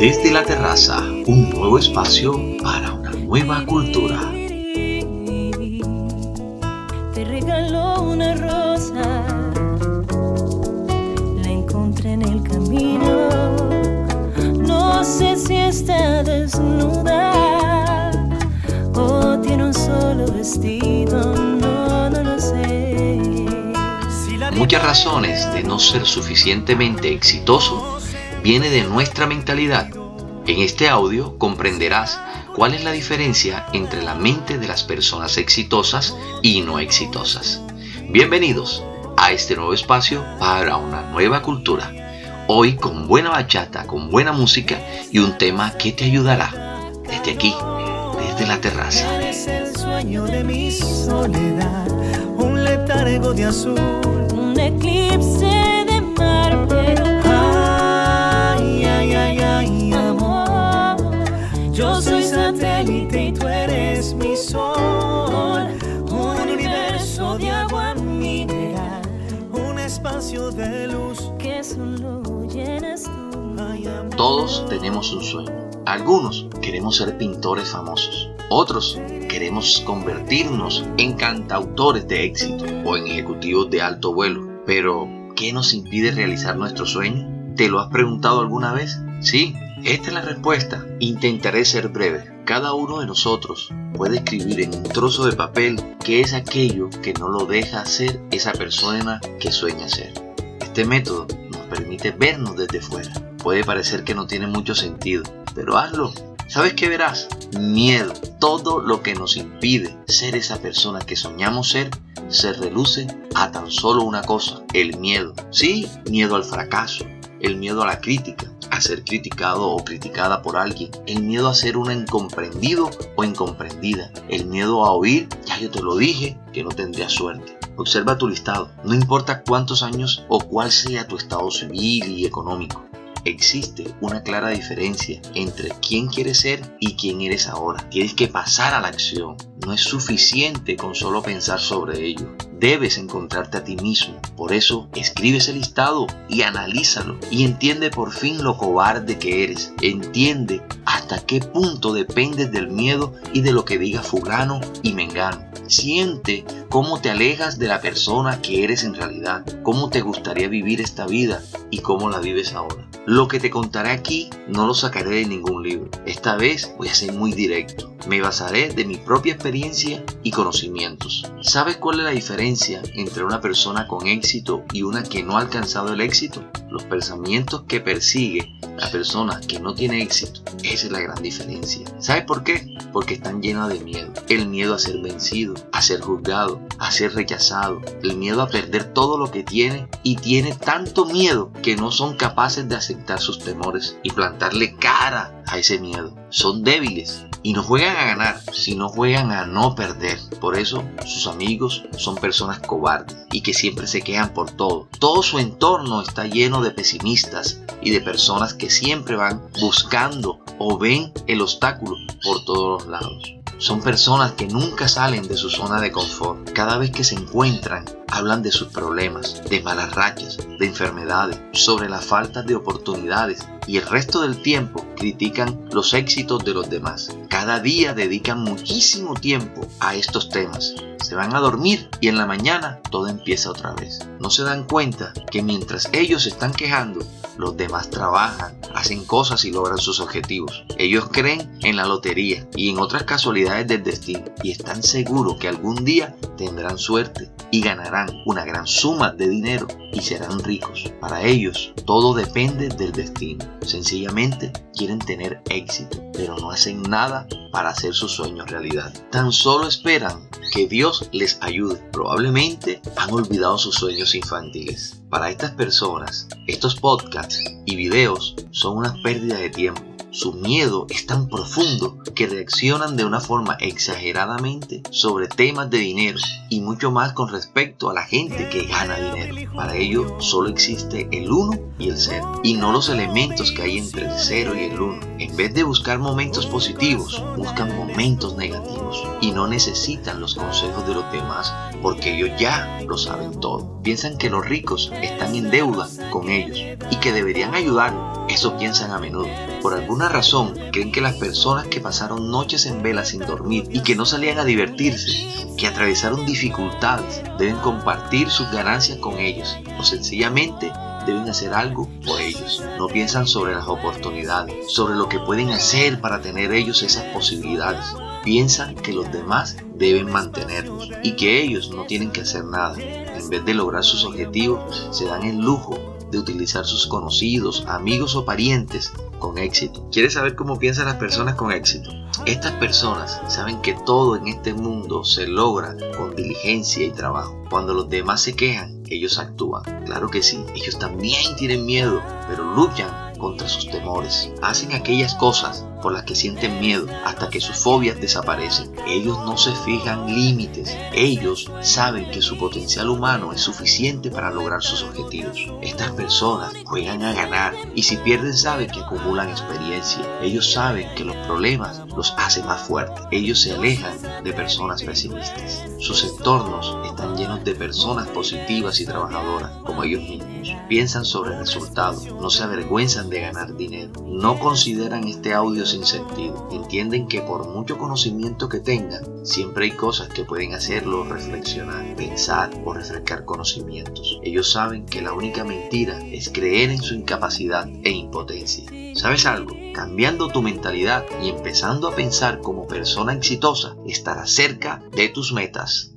Desde la terraza, un nuevo espacio para una nueva cultura. Te regaló una rosa, la encontré en el camino. No sé si está desnuda o tiene un solo vestido, no, no lo sé. Muchas razones de no ser suficientemente exitoso viene de nuestra mentalidad. En este audio comprenderás cuál es la diferencia entre la mente de las personas exitosas y no exitosas. Bienvenidos a este nuevo espacio para una nueva cultura. Hoy con buena bachata, con buena música y un tema que te ayudará desde aquí, desde la terraza. Espacio de luz. que solo llenas tú. Ay, amor. Todos tenemos un sueño. Algunos queremos ser pintores famosos. Otros queremos convertirnos en cantautores de éxito o en ejecutivos de alto vuelo. Pero, ¿qué nos impide realizar nuestro sueño? ¿Te lo has preguntado alguna vez? Sí, esta es la respuesta. Intentaré ser breve. Cada uno de nosotros puede escribir en un trozo de papel qué es aquello que no lo deja ser esa persona que sueña ser. Este método nos permite vernos desde fuera. Puede parecer que no tiene mucho sentido, pero hazlo. ¿Sabes qué verás? Miedo. Todo lo que nos impide ser esa persona que soñamos ser se reluce a tan solo una cosa, el miedo. Sí, miedo al fracaso, el miedo a la crítica, a ser criticado o criticada por alguien, el miedo a ser una incomprendido o incomprendida, el miedo a oír, ya yo te lo dije, que no tendría suerte. Observa tu listado, no importa cuántos años o cuál sea tu estado civil y económico. Existe una clara diferencia entre quién quieres ser y quién eres ahora. Tienes que pasar a la acción. No es suficiente con solo pensar sobre ello. Debes encontrarte a ti mismo. Por eso, escribe ese listado y analízalo. Y entiende por fin lo cobarde que eres. Entiende hasta qué punto dependes del miedo y de lo que diga fulano y mengano. Siente cómo te alejas de la persona que eres en realidad, cómo te gustaría vivir esta vida y cómo la vives ahora. Lo que te contaré aquí no lo sacaré de ningún libro. Esta vez voy a ser muy directo. Me basaré de mi propia experiencia y conocimientos. ¿Sabes cuál es la diferencia entre una persona con éxito y una que no ha alcanzado el éxito? Los pensamientos que persigue la persona que no tiene éxito. Esa es la gran diferencia. ¿Sabes por qué? Porque están llenas de miedo. El miedo a ser vencido, a ser juzgado, a ser rechazado. El miedo a perder todo lo que tiene y tiene tanto miedo que no son capaces de aceptar sus temores y plantarle cara ese miedo. Son débiles y no juegan a ganar, sino juegan a no perder. Por eso sus amigos son personas cobardes y que siempre se quejan por todo. Todo su entorno está lleno de pesimistas y de personas que siempre van buscando o ven el obstáculo por todos los lados. Son personas que nunca salen de su zona de confort. Cada vez que se encuentran, hablan de sus problemas, de malas rachas, de enfermedades, sobre la falta de oportunidades y el resto del tiempo critican los éxitos de los demás. Cada día dedican muchísimo tiempo a estos temas. Se van a dormir y en la mañana todo empieza otra vez. No se dan cuenta que mientras ellos se están quejando, los demás trabajan, hacen cosas y logran sus objetivos. Ellos creen en la lotería y en otras casualidades del destino y están seguros que algún día tendrán suerte y ganarán una gran suma de dinero y serán ricos. Para ellos todo depende del destino. Sencillamente quieren tener éxito, pero no hacen nada para hacer sus sueños realidad. Tan solo esperan que Dios les ayude. Probablemente han olvidado sus sueños infantiles. Para estas personas, estos podcasts y videos son una pérdida de tiempo. Su miedo es tan profundo que reaccionan de una forma exageradamente sobre temas de dinero y mucho más con respecto a la gente que gana dinero. Para ello solo existe el 1 y el 0 y no los elementos que hay entre el 0 y el 1. En vez de buscar momentos positivos, buscan momentos negativos y no necesitan los consejos de los demás porque ellos ya lo saben todo. Piensan que los ricos están en deuda con ellos y que deberían ayudar Eso piensan a menudo. Por alguna razón creen que las personas que pasaron noches en vela sin dormir y que no salían a divertirse, que atravesaron dificultades, deben compartir sus ganancias con ellos o sencillamente deben hacer algo por ellos. No piensan sobre las oportunidades, sobre lo que pueden hacer para tener ellos esas posibilidades. Piensan que los demás deben mantenerlos y que ellos no tienen que hacer nada. En vez de lograr sus objetivos, se dan el lujo de utilizar sus conocidos, amigos o parientes con éxito. ¿Quieres saber cómo piensan las personas con éxito? Estas personas saben que todo en este mundo se logra con diligencia y trabajo. Cuando los demás se quejan, ellos actúan. Claro que sí, ellos también tienen miedo, pero luchan contra sus temores. Hacen aquellas cosas por las que sienten miedo hasta que sus fobias desaparecen. Ellos no se fijan límites. Ellos saben que su potencial humano es suficiente para lograr sus objetivos. Estas personas juegan a ganar y si pierden saben que acumulan experiencia. Ellos saben que los problemas los hacen más fuertes. Ellos se alejan de personas pesimistas. Sus entornos están llenos de personas positivas y trabajadoras como ellos mismos. Piensan sobre el resultado, no se avergüenzan de ganar dinero, no consideran este audio sentido, entienden que por mucho conocimiento que tengan, siempre hay cosas que pueden hacerlo reflexionar, pensar o refrescar conocimientos. Ellos saben que la única mentira es creer en su incapacidad e impotencia. ¿Sabes algo? Cambiando tu mentalidad y empezando a pensar como persona exitosa, estarás cerca de tus metas.